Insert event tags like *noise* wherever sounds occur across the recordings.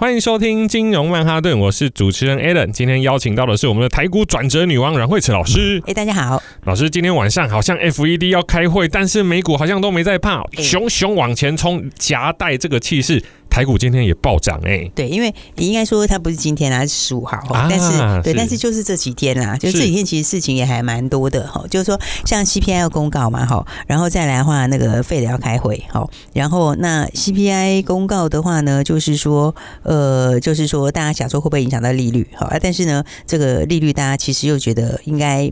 欢迎收听金融曼哈顿，我是主持人 Alan。今天邀请到的是我们的台股转折女王阮慧慈老师。哎，大家好，老师，今天晚上好像 FED 要开会，但是美股好像都没在怕，熊熊往前冲，夹带这个气势。台股今天也暴涨哎、欸，对，因为你应该说它不是今天啊，是十五号，啊、但是对，是。但是就是这几天啦，就这几天其实事情也还蛮多的哈，就是说像 CPI 要公告嘛哈，然后再来的话那个 Fed 要开会哈，然后那 CPI 公告的话呢，就是说呃，就是说大家想说会不会影响到利率哈，但是呢，这个利率大家其实又觉得应该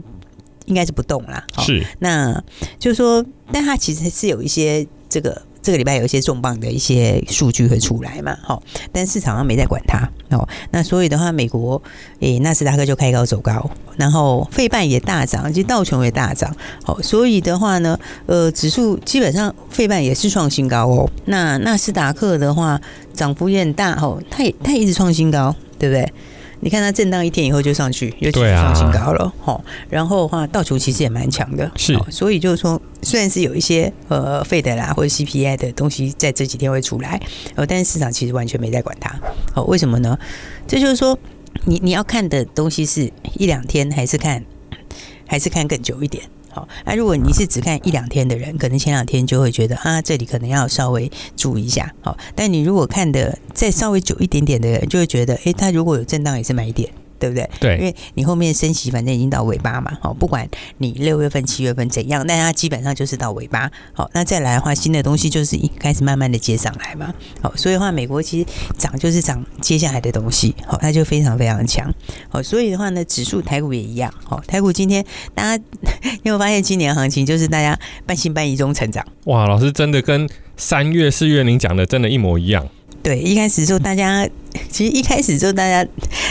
应该是不动啦，是，那就是说，但它其实是有一些这个。这个礼拜有一些重磅的一些数据会出来嘛，好，但市场上没在管它哦。那所以的话，美国诶纳斯达克就开高走高，然后费半也大涨，其实道琼也大涨，好，所以的话呢，呃，指数基本上费半也是创新高哦。那纳斯达克的话，涨幅也很大哦，它也它也一直创新高，对不对？你看它震荡一天以后就上去，又继续创新高了，吼、啊。然后的话，道琼其实也蛮强的，是。所以就是说，虽然是有一些呃费德啦或者 CPI 的东西在这几天会出来，呃，但是市场其实完全没在管它。哦，为什么呢？这就是说，你你要看的东西是一两天，还是看，还是看更久一点？那、如果你是只看一两天的人，可能前两天就会觉得啊，这里可能要稍微注意一下。好，但你如果看的再稍微久一点点的人，就会觉得，诶，他如果有震荡也是买点。对不对？对，因为你后面升息，反正已经到尾巴嘛。好，不管你六月份、七月份怎样，但它基本上就是到尾巴。好，那再来的话，新的东西就是一开始慢慢的接上来嘛。好，所以的话，美国其实涨就是涨接下来的东西。好，它就非常非常强。好，所以的话呢，指数台股也一样。好，台股今天大家 *laughs* 有没有发现，今年行情就是大家半信半疑中成长。哇，老师真的跟三月、四月您讲的真的一模一样。对，一开始时候大家其实一开始时候大家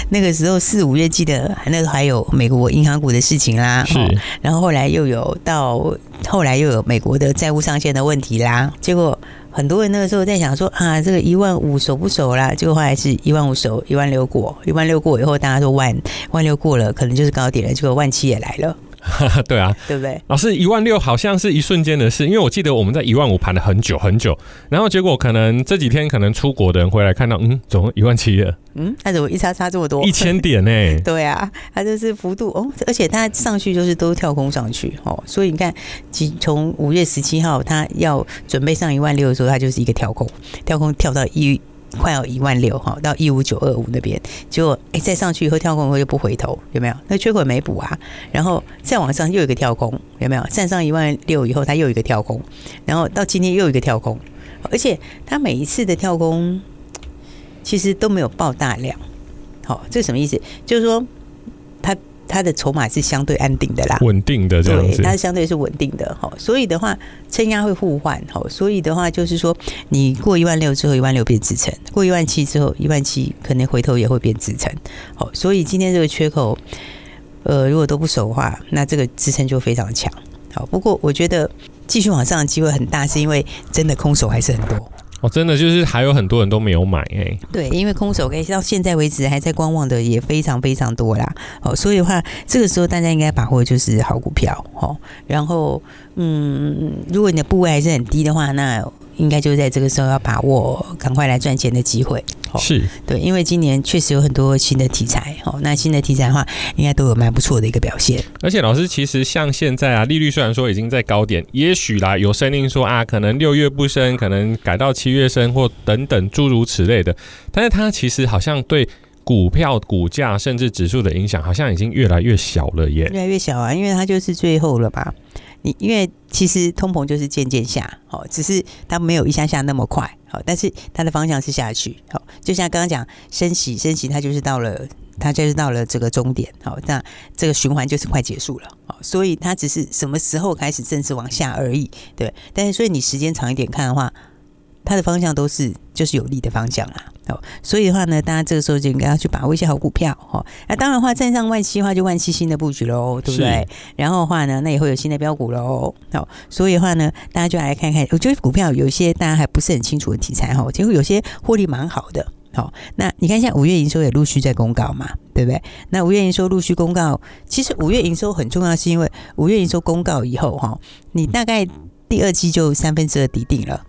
那个时候四五月记得那个还有美国银行股的事情啦，是，然后后来又有到后来又有美国的债务上限的问题啦，结果很多人那个时候在想说啊，这个一万五守不守啦？结果后来是一万五守，一万六过，一万六过以后大家说万万六过了，可能就是高点了，结果万七也来了。*laughs* 对啊，对不对？老师，一万六好像是一瞬间的事，因为我记得我们在一万五盘了很久很久，然后结果可能这几天可能出国的人回来看到，嗯，怎么一万七了？嗯，那怎么一差差这么多？一千点呢、欸？*laughs* 对啊，它就是幅度哦，而且它上去就是都跳空上去哦，所以你看，从五月十七号它要准备上一万六的时候，它就是一个跳空，跳空跳到一。快要一万六哈，到一五九二五那边，结果哎，再上去以后跳空以后又不回头，有没有？那缺口没补啊？然后再往上又有一个跳空，有没有？站上一万六以后，它又一个跳空，然后到今天又一个跳空，而且它每一次的跳空其实都没有爆大量，好，这什么意思？就是说它。的筹码是相对安定的啦，稳定的这样子，对，它相对是稳定的哈，所以的话，撑压会互换哈，所以的话就是说，你过一万六之后，一万六变支撑；过一万七之后，一万七可能回头也会变支撑。好，所以今天这个缺口，呃，如果都不守的话，那这个支撑就非常强。好，不过我觉得继续往上的机会很大，是因为真的空手还是很多。哦，真的就是还有很多人都没有买哎、欸。对，因为空手可以到现在为止还在观望的也非常非常多啦。哦，所以的话，这个时候大家应该把握就是好股票哦。然后，嗯，如果你的部位还是很低的话，那应该就是在这个时候要把握赶快来赚钱的机会。是对，因为今年确实有很多新的题材，哦，那新的题材的话，应该都有蛮不错的一个表现。而且老师，其实像现在啊，利率虽然说已经在高点，也许啦有声音说啊，可能六月不升，可能改到七月升，或等等诸如此类的，但是它其实好像对股票股价甚至指数的影响，好像已经越来越小了耶，越来越小啊，因为它就是最后了吧。你因为其实通膨就是渐渐下，好，只是它没有一下下那么快，好，但是它的方向是下去，好，就像刚刚讲升息，升息它就是到了，它就是到了这个终点，好，那这个循环就是快结束了，好，所以它只是什么时候开始正式往下而已，对，但是所以你时间长一点看的话，它的方向都是就是有利的方向啦。哦，所以的话呢，大家这个时候就应该要去把握一些好股票。哈，那当然的话，站上万七的话，就万七新的布局喽，对不对？然后的话呢，那也会有新的标股喽。好，所以的话呢，大家就来看看，我觉得股票有一些大家还不是很清楚的题材哈，结果有些获利蛮好的。好，那你看，一下五月营收也陆续在公告嘛，对不对？那五月营收陆续公告，其实五月营收很重要，是因为五月营收公告以后，哈，你大概第二季就三分之二底定了，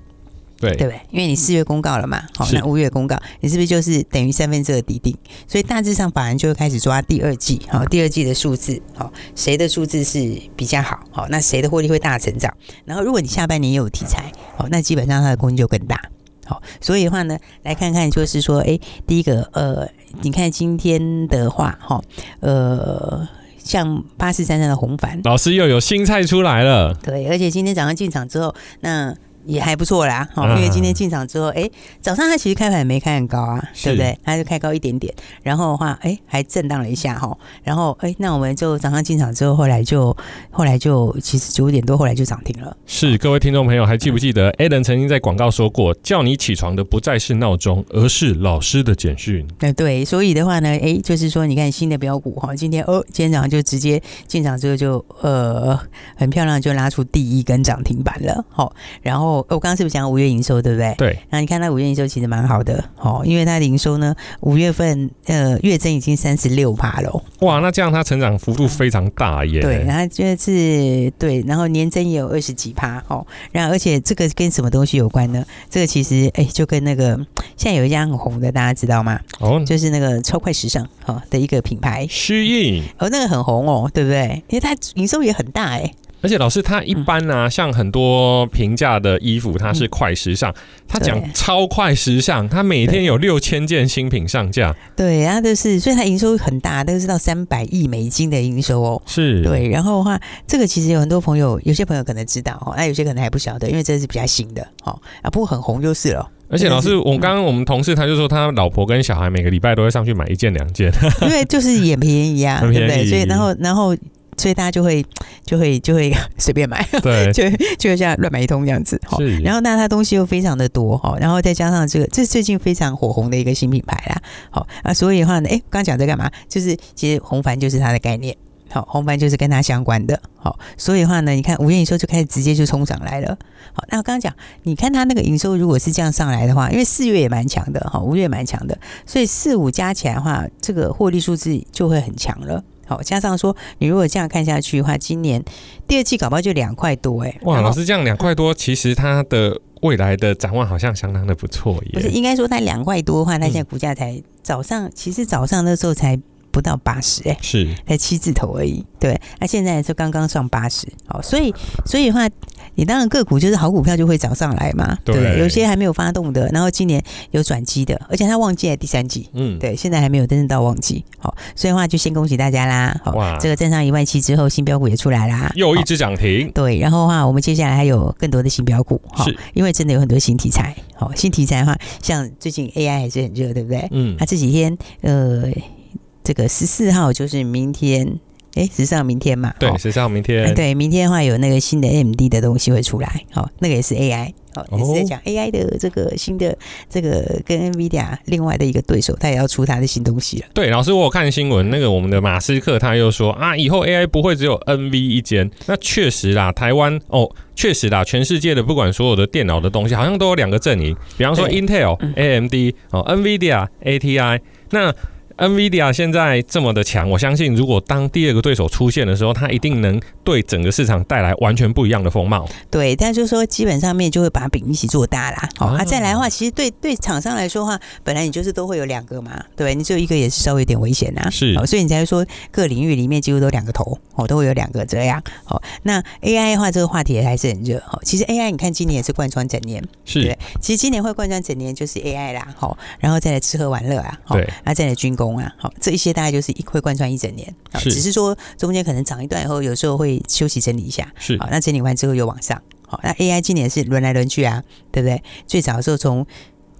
对对不对？因为你四月公告了嘛，好，那五月公告，你是不是就是等于三分之二底定？所以大致上法人就会开始抓第二季，好，第二季的数字，好，谁的数字是比较好，好，那谁的获利会大成长？然后如果你下半年也有题材，好，那基本上它的空间就更大。好，所以的话呢，来看看就是说，哎，第一个，呃，你看今天的话，哈，呃，像八四三三的红帆，老师又有新菜出来了。对，而且今天早上进场之后，那。也还不错啦，哈，因为今天进场之后，哎、欸，早上它其实开盘也没开很高啊，对不对？它就开高一点点，然后的话，哎、欸，还震荡了一下哈，然后，哎、欸，那我们就早上进场之后，后来就，后来就，其实九点多后来就涨停了。是，各位听众朋友还记不记得，Alan 曾经在广告说过，叫你起床的不再是闹钟，而是老师的简讯。对对，所以的话呢，哎、欸，就是说，你看新的标股哈，今天哦，今天早上就直接进场之后就，呃，很漂亮，就拉出第一根涨停板了，好，然后。我刚刚是不是讲五月营收，对不对？对。那你看它五月营收其实蛮好的，哦，因为它的营收呢，五月份呃月增已经三十六趴了。哇，那这样它成长幅度非常大耶。对，然后就是对，然后年增也有二十几趴哦。然后而且这个跟什么东西有关呢？这个其实哎，就跟那个现在有一家很红的，大家知道吗？哦，就是那个超快时尚哈的一个品牌。虚印。哦，那个很红哦，对不对？因为它营收也很大哎。而且老师，他一般呢、啊，嗯、像很多平价的衣服，它是快时尚，他讲、嗯、超快时尚，他每天有六千件新品上架。对，然后就是，所以他营收很大，都是到三百亿美金的营收哦。是，对。然后的话，这个其实有很多朋友，有些朋友可能知道哦，那有些可能还不晓得，因为这是比较新的哦，啊，不过很红就是了。而且老师，我刚刚我们同事他就说，他老婆跟小孩每个礼拜都会上去买一件两件，因为就是也便宜啊，*laughs* 很便宜，对不对？所以然后然后。所以大家就会 *tsk* 就会就会 *laughs* 随便买，对，*laughs* 就就像乱买一通这样子。哈。然后那它东西又非常的多哈，然后再加上这个，这是最近非常火红的一个新品牌啦。好啊，所以的话呢，哎，刚讲在干嘛？就是其实红帆就是它的概念。好，红帆就是跟它相关的。好，所以的话呢，你看五月营收就开始直接就冲上来了。好，那我刚刚讲，你看它那个营收如果是这样上来的话，因为四月也蛮强的，哈，五月也蛮强的，所以四五加起来的话，这个获利数字就会很强了。好，加上说，你如果这样看下去的话，今年第二季搞不好就两块多哎。哇，老师这样两块多，其实它的未来的展望好像相当的不错耶。不是，应该说它两块多的话，它现在股价才早上，其实早上那时候才不到八十哎，是才七字头而已。对，那现在是刚刚上八十。好，所以所以的话。你当然个股就是好股票就会涨上来嘛，对，对，有些还没有发动的，然后今年有转机的，而且它旺季在第三季，嗯，对，现在还没有真正到旺季，好，所以的话就先恭喜大家啦，好，哇。这个站上一万七之后，新标股也出来啦，又一只涨停，对，然后的话我们接下来还有更多的新标股，哈，因为真的有很多新题材，好，新题材的话，像最近 AI 还是很热，对不对？嗯，它这几天呃，这个十四号就是明天。哎，十四号明天嘛，对，十四号明天，对，明天的话有那个新的 AMD 的东西会出来，好，那个也是 AI，好，也是在讲 AI 的这个新的这个跟 NVIDIA 另外的一个对手，他也要出他的新东西了。对，老师，我有看新闻，那个我们的马斯克他又说啊，以后 AI 不会只有 NV 一间，那确实啦，台湾哦，确实啦，全世界的不管所有的电脑的东西，好像都有两个阵营，比方说 Intel、AMD 哦，NVIDIA、ATI，那。NVIDIA 现在这么的强，我相信如果当第二个对手出现的时候，它一定能对整个市场带来完全不一样的风貌。对，但就是说基本上面就会把饼一起做大啦。好，啊，再来的话，其实对对厂商来说的话，本来你就是都会有两个嘛，对，你只有一个也是稍微有点危险呐。是，所以你才会说各领域里面几乎都两个头，哦，都会有两个这样。好，那 AI 的话，这个话题也还是很热。哦，其实 AI 你看今年也是贯穿整年，是对。其实今年会贯穿整年就是 AI 啦，好，然后再来吃喝玩乐啊，对，啊再来军工。啊，好，这一些大概就是一会贯穿一整年，是只是说中间可能涨一段以后，有时候会休息整理一下，是好，那整理完之后又往上，好，那 AI 今年是轮来轮去啊，对不对？最早的时候从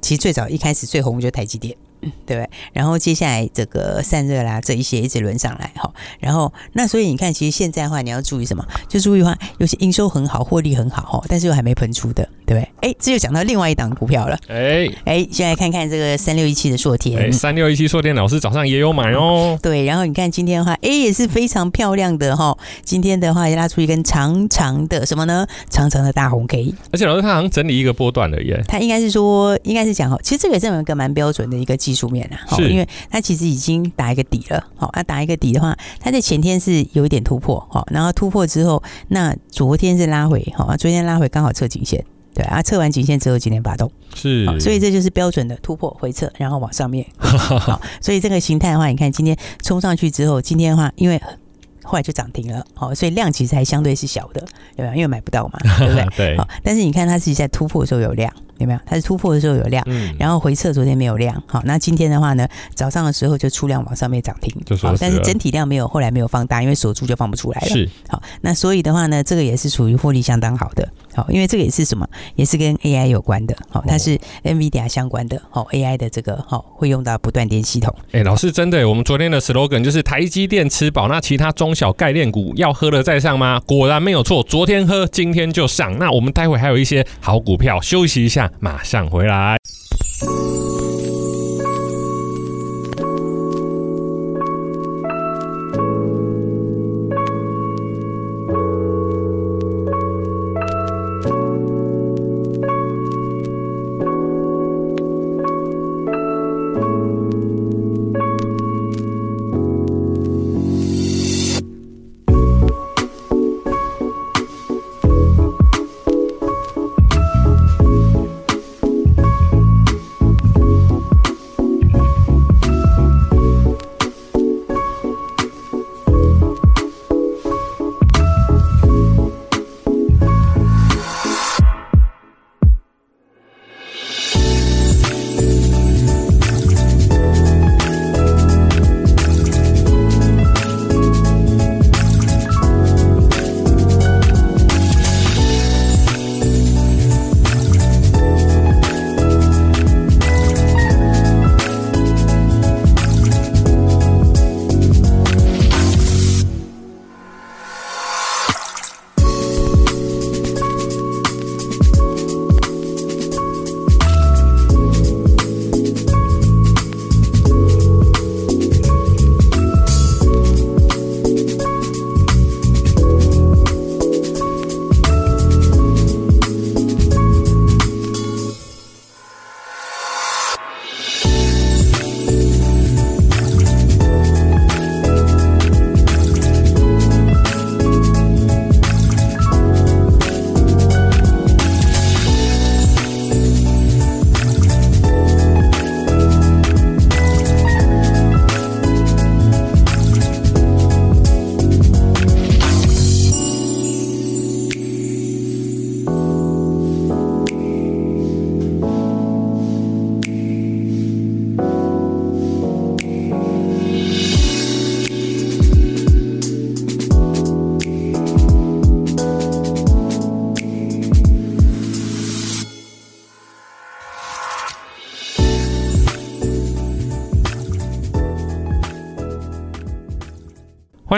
其实最早一开始最红就是台积电。对不对？然后接下来这个散热啦，这一些一直轮上来哈。然后那所以你看，其实现在的话，你要注意什么？就注意的话，有些营收很好，获利很好哈，但是又还没喷出的，对不对？哎，这就讲到另外一档股票了。哎哎，先来看看这个三六一七的硕天。三六一七硕天老师早上也有买哦。对，然后你看今天的话，哎，也是非常漂亮的哈、哦。今天的话也拉出一根长长的什么呢？长长的大红 K。而且老师他好像整理一个波段了耶。他应该是说，应该是讲哈，其实这个也是有一个蛮标准的一个技术面啊。是。因为它其实已经打一个底了。好，那打一个底的话，它在前天是有一点突破。好，然后突破之后，那昨天是拉回。好，昨天拉回刚好测颈线。对啊，测完颈线之后今天发动，是，所以这就是标准的突破回撤，然后往上面。*laughs* 好，所以这个形态的话，你看今天冲上去之后，今天的话因为后来就涨停了，好，所以量其实还相对是小的，对吧？因为买不到嘛，对不对？*laughs* 对。好，但是你看它自己在突破的时候有量。有没有？它是突破的时候有量，嗯，然后回撤昨天没有量，好，那今天的话呢，早上的时候就出量往上面涨停，好，但是整体量没有，后来没有放大，因为锁住就放不出来了，是，好，那所以的话呢，这个也是属于获利相当好的，好，因为这个也是什么，也是跟 AI 有关的，好，它是 NVIDIA 相关的，好，AI 的这个好会用到不断电系统，哎，老师真的，我们昨天的 slogan 就是台积电吃饱，那其他中小概念股要喝了再上吗？果然没有错，昨天喝，今天就上，那我们待会还有一些好股票，休息一下，马上回来。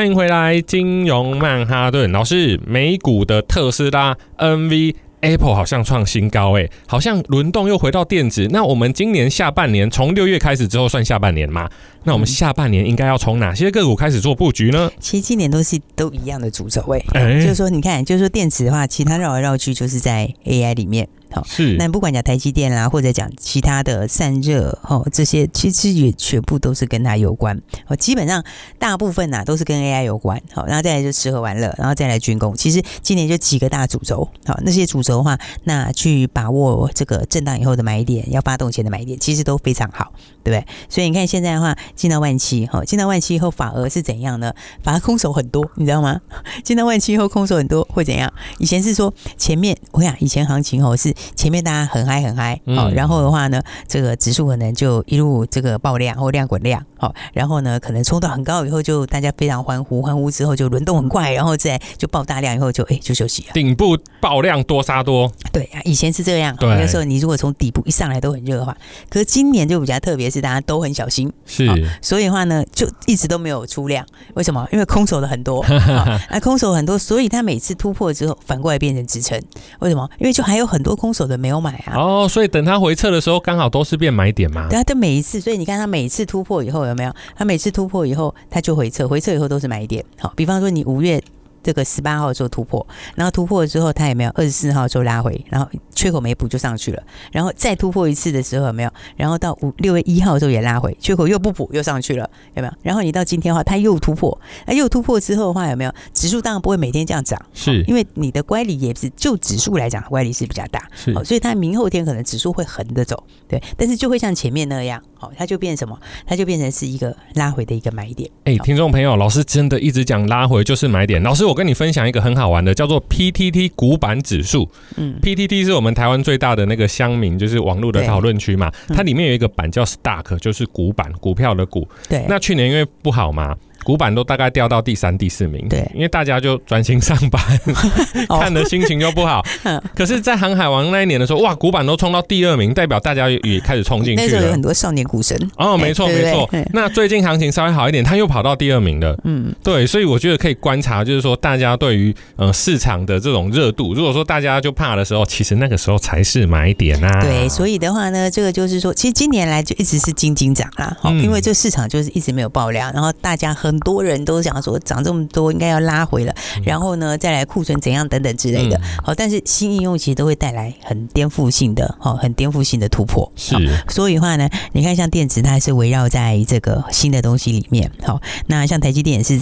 欢迎回来，金融曼哈顿老师，美股的特斯拉、NV、Apple 好像创新高，诶，好像轮动又回到电子。那我们今年下半年从六月开始之后算下半年吗？那我们下半年应该要从哪些个股开始做布局呢？其实今年都是都一样的主轴，哎，就是说，你看，就是说电子的话，其他绕来绕去就是在 AI 里面。好，是。那不管讲台积电啦，或者讲其他的散热，哦，这些其实也全部都是跟它有关。哦，基本上大部分呐都是跟 AI 有关。好，然后再来就吃喝玩乐，然后再来军工。其实今年就几个大主轴。好，那些主轴的话，那去把握这个震荡以后的买点，要发动前的买点，其实都非常好，对不对？所以你看现在的话，进到万七，哈，进到万七以后，反而是怎样呢？反而空手很多，你知道吗？进到万七以后，空手很多会怎样？以前是说前面，我想以前行情哦是。前面大家很嗨很嗨，好，然后的话呢，这个指数可能就一路这个爆量或量滚量，好，然后呢，可能冲到很高以后，就大家非常欢呼，欢呼之后就轮动很快，然后再就爆大量以后就哎就休息了。顶部爆量多杀多，对啊，以前是这样。那时候你如果从底部一上来都很热的话，可是今年就比较特别，是大家都很小心。是，所以的话呢，就一直都没有出量。为什么？因为空手的很多，*laughs* 那空手很多，所以它每次突破之后反过来变成支撑。为什么？因为就还有很多空手的没有买啊。哦，所以等它回撤的时候，刚好都是变买点嘛。对啊，它每一次，所以你看它每次突破以后有没有？它每次突破以后，它就回撤，回撤以后都是买点。好，比方说你五月。这个十八号做突破，然后突破了之后，它也没有二十四号就拉回，然后缺口没补就上去了，然后再突破一次的时候有没有？然后到五六月一号的时候也拉回，缺口又不补又上去了，有没有？然后你到今天的话，它又突破，那又突破之后的话有没有？指数当然不会每天这样涨，是因为你的乖离也是就指数来讲乖离是比较大，是，所以它明后天可能指数会横着走，对，但是就会像前面那样，好，它就变什么？它就变成是一个拉回的一个买点。哎，听众朋友，老师真的一直讲拉回就是买点，老师我跟你分享一个很。好玩的，叫做 PTT 股板指数。嗯，PTT 是我们台湾最大的那个乡民，就是网络的讨论区嘛。它里面有一个板叫 Stock，就是股板，股票的股。对，那去年因为不好嘛。股板都大概掉到第三、第四名，对，因为大家就专心上班，*laughs* 看的心情就不好。*laughs* 可是，在航海王那一年的时候，哇，古板都冲到第二名，代表大家也开始冲进去了。那时候有很多少年股神哦，没错没错。那最近行情稍微好一点，他又跑到第二名了。嗯，对，所以我觉得可以观察，就是说大家对于呃市场的这种热度，如果说大家就怕的时候，其实那个时候才是买点啊。对，所以的话呢，这个就是说，其实今年来就一直是金金涨啦，好，因为这市场就是一直没有爆量，然后大家很。很多人都想说涨这么多应该要拉回了，然后呢再来库存怎样等等之类的。好，但是新应用其实都会带来很颠覆性的，好，很颠覆性的突破。是，所以的话呢，你看像电池，它还是围绕在这个新的东西里面。好，那像台积电也是，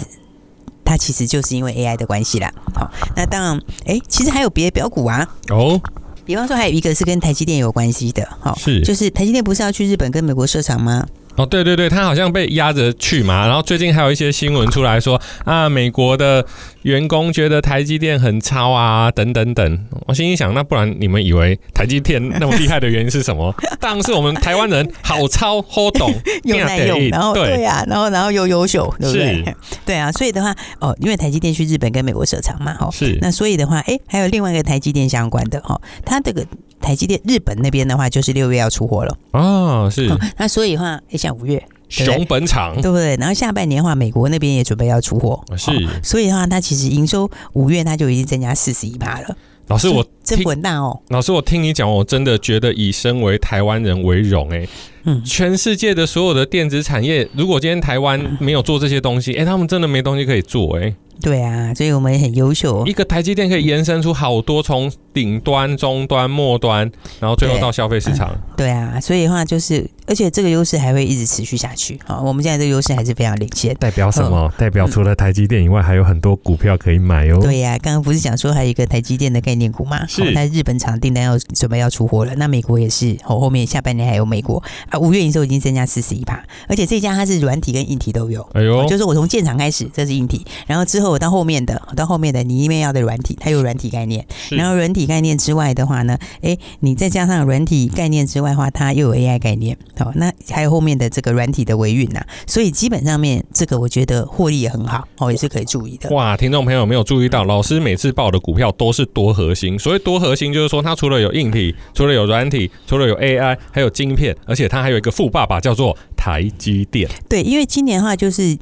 它其实就是因为 AI 的关系啦。好，那当然，哎，其实还有别的标股啊。哦，比方说还有一个是跟台积电有关系的，好，是，就是台积电不是要去日本跟美国设厂吗？哦，对对对，他好像被压着去嘛，然后最近还有一些新闻出来说啊，美国的员工觉得台积电很超啊，等等等。我心里想，那不然你们以为台积电那么厉害的原因是什么？*laughs* 当然是我们台湾人好超好懂，*laughs* 又耐用，然后对呀、啊，然后然后又优秀，对不对？对啊，所以的话，哦，因为台积电去日本跟美国设厂嘛，哦，是。那所以的话，哎，还有另外一个台积电相关的哦，它这个。台积电日本那边的话，就是六月要出货了哦，是。*laughs* 那所以的话，像五月熊本厂，对不对？然后下半年的话，美国那边也准备要出货，是。所以的话，它其实营收五月它就已经增加四十一趴了。老师，我真滚蛋哦。老师，我听你讲，我真的觉得以身为台湾人为荣哎。嗯，全世界的所有的电子产业，如果今天台湾没有做这些东西，哎，他们真的没东西可以做哎。对啊，所以我们也很优秀。一个台积电可以延伸出好多，从顶端、中端、末端，然后最后到消费市场。对，对啊，所以的话就是，而且这个优势还会一直持续下去。好，我们现在这个优势还是非常领先。代表什么？代表除了台积电以外，还有很多股票可以买哦。对呀、啊，刚刚不是讲说还有一个台积电的概念股吗？是。那日本厂订单要准备要出货了，那美国也是。后后面下半年还有美国啊，五月营收已经增加四十一趴，而且这家它是软体跟硬体都有。哎呦，就是我从建厂开始，这是硬体，然后之后我到后面的。到后面的你因为要的软体，它有软体概念，然后软体概念之外的话呢，哎，你再加上软体概念之外的话，它又有 AI 概念，好，那还有后面的这个软体的维运呐，所以基本上面这个我觉得获利也很好，哦，也是可以注意的。哇，听众朋友有没有注意到，老师每次报的股票都是多核心，所谓多核心就是说它除了有硬体，除了有软体，除了有 AI，还有晶片，而且它还有一个富爸爸叫做台积电。对，因为今年的话就是。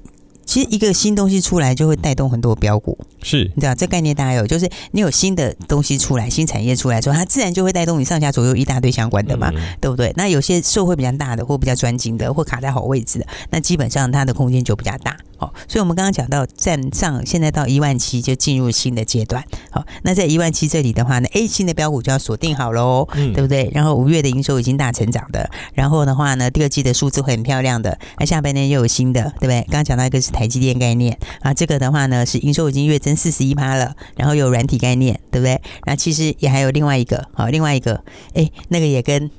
其实一个新东西出来就会带动很多标股，是你知道这概念大家有，就是你有新的东西出来，新产业出来之后，它自然就会带动你上下左右一大堆相关的嘛，嗯、对不对？那有些社会比较大的，或比较专精的，或卡在好位置的，那基本上它的空间就比较大。好，所以我们刚刚讲到站上现在到一万七就进入新的阶段。好，那在一万七这里的话呢，A 新的标股就要锁定好喽，嗯、对不对？然后五月的营收已经大成长的，然后的话呢，第二季的数字会很漂亮的。那下半年又有新的，对不对？刚刚讲到一个是台积电概念啊，这个的话呢是营收已经月增四十一趴了，然后有软体概念，对不对？那其实也还有另外一个，好，另外一个，哎，那个也跟。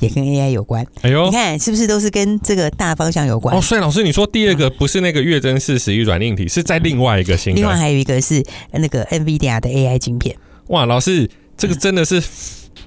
也跟 AI 有关，哎呦，你看是不是都是跟这个大方向有关？哦，所以老师你说第二个不是那个月真四十一软硬体，是在另外一个新的。另外还有一个是那个 NVIDIA 的 AI 晶片。哇，老师这个真的是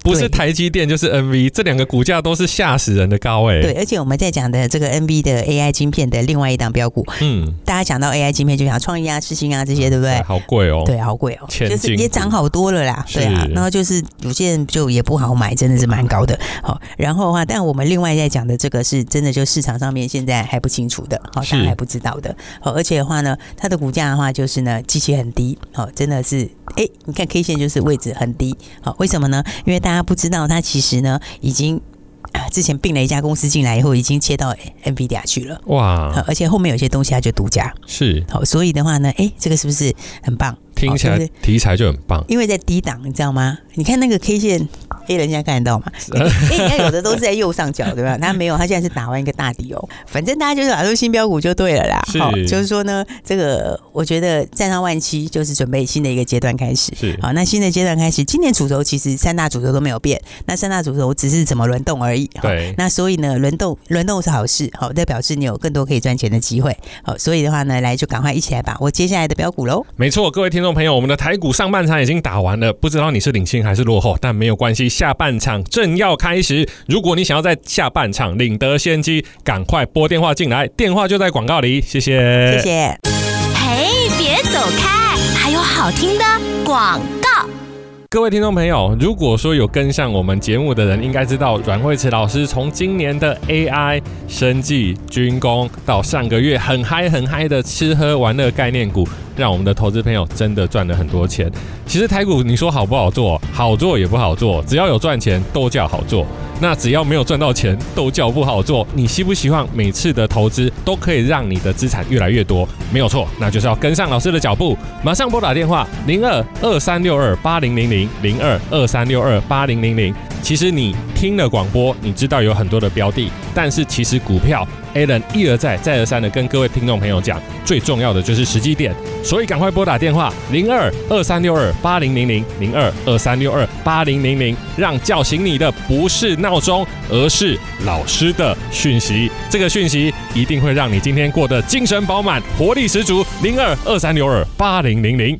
不是台积电就是 NV，这两个股价都是吓死人的高哎、欸。对，而且我们在讲的这个 NV 的 AI 晶片的另外一档标股，嗯，大家讲到 AI 晶片就想创意啊、世芯啊这些，对不对？好贵哦，对，好贵哦，就是也涨好多了啦，是对啊。然后就是有些人就也不好买，真的是蛮高的。好，然后的话，但我们另外在讲的这个是真的，就市场上面现在还不清楚的，好，大家还不知道的。好，而且的话呢，它的股价的话就是呢，机器很低，好，真的是，哎，你看 K 线就是位置很低，好，为什么呢？因为大家不知道它其实呢已经。啊之前并了一家公司进来以后，已经切到 NVIDIA 去了。哇！而且后面有些东西它就独家。是。好，所以的话呢，哎、欸，这个是不是很棒？听起来题材就很棒。因为在低档，你知道吗？你看那个 K 线。A 人家看得到嘛？*laughs* 哎，人家有的都是在右上角，对吧？*laughs* 他没有，他现在是打完一个大底哦。反正大家就是打出新标股就对了啦。好，就是说呢，这个我觉得站上万七就是准备新的一个阶段开始。是，好，那新的阶段开始，今年主轴其实三大主轴都没有变，那三大主轴只是怎么轮动而已。对。那所以呢，轮动轮动是好事，好，代表是你有更多可以赚钱的机会。好，所以的话呢，来就赶快一起来把握接下来的标股喽。没错，各位听众朋友，我们的台股上半场已经打完了，不知道你是领先还是落后，但没有关系，下半场。正要开始，如果你想要在下半场领得先机，赶快拨电话进来，电话就在广告里。谢谢，谢谢。嘿，别走开，还有好听的广告。各位听众朋友，如果说有跟上我们节目的人，应该知道阮慧慈老师从今年的 AI、生技、军工，到上个月很嗨很嗨的吃喝玩乐概念股，让我们的投资朋友真的赚了很多钱。其实台股你说好不好做？好做也不好做，只要有赚钱都叫好做。那只要没有赚到钱，都叫不好做。你希不希望每次的投资都可以让你的资产越来越多？没有错，那就是要跟上老师的脚步，马上拨打电话零二二三六二八零零零零二二三六二八零零零。其实你听了广播，你知道有很多的标的，但是其实股票。Alan 一而再、再而三的跟各位听众朋友讲，最重要的就是时机点，所以赶快拨打电话零二二三六二八零零零零二二三六二八零零零，让叫醒你的不是闹钟，而是老师的讯息。这个讯息一定会让你今天过得精神饱满、活力十足。零二二三六二八零零零。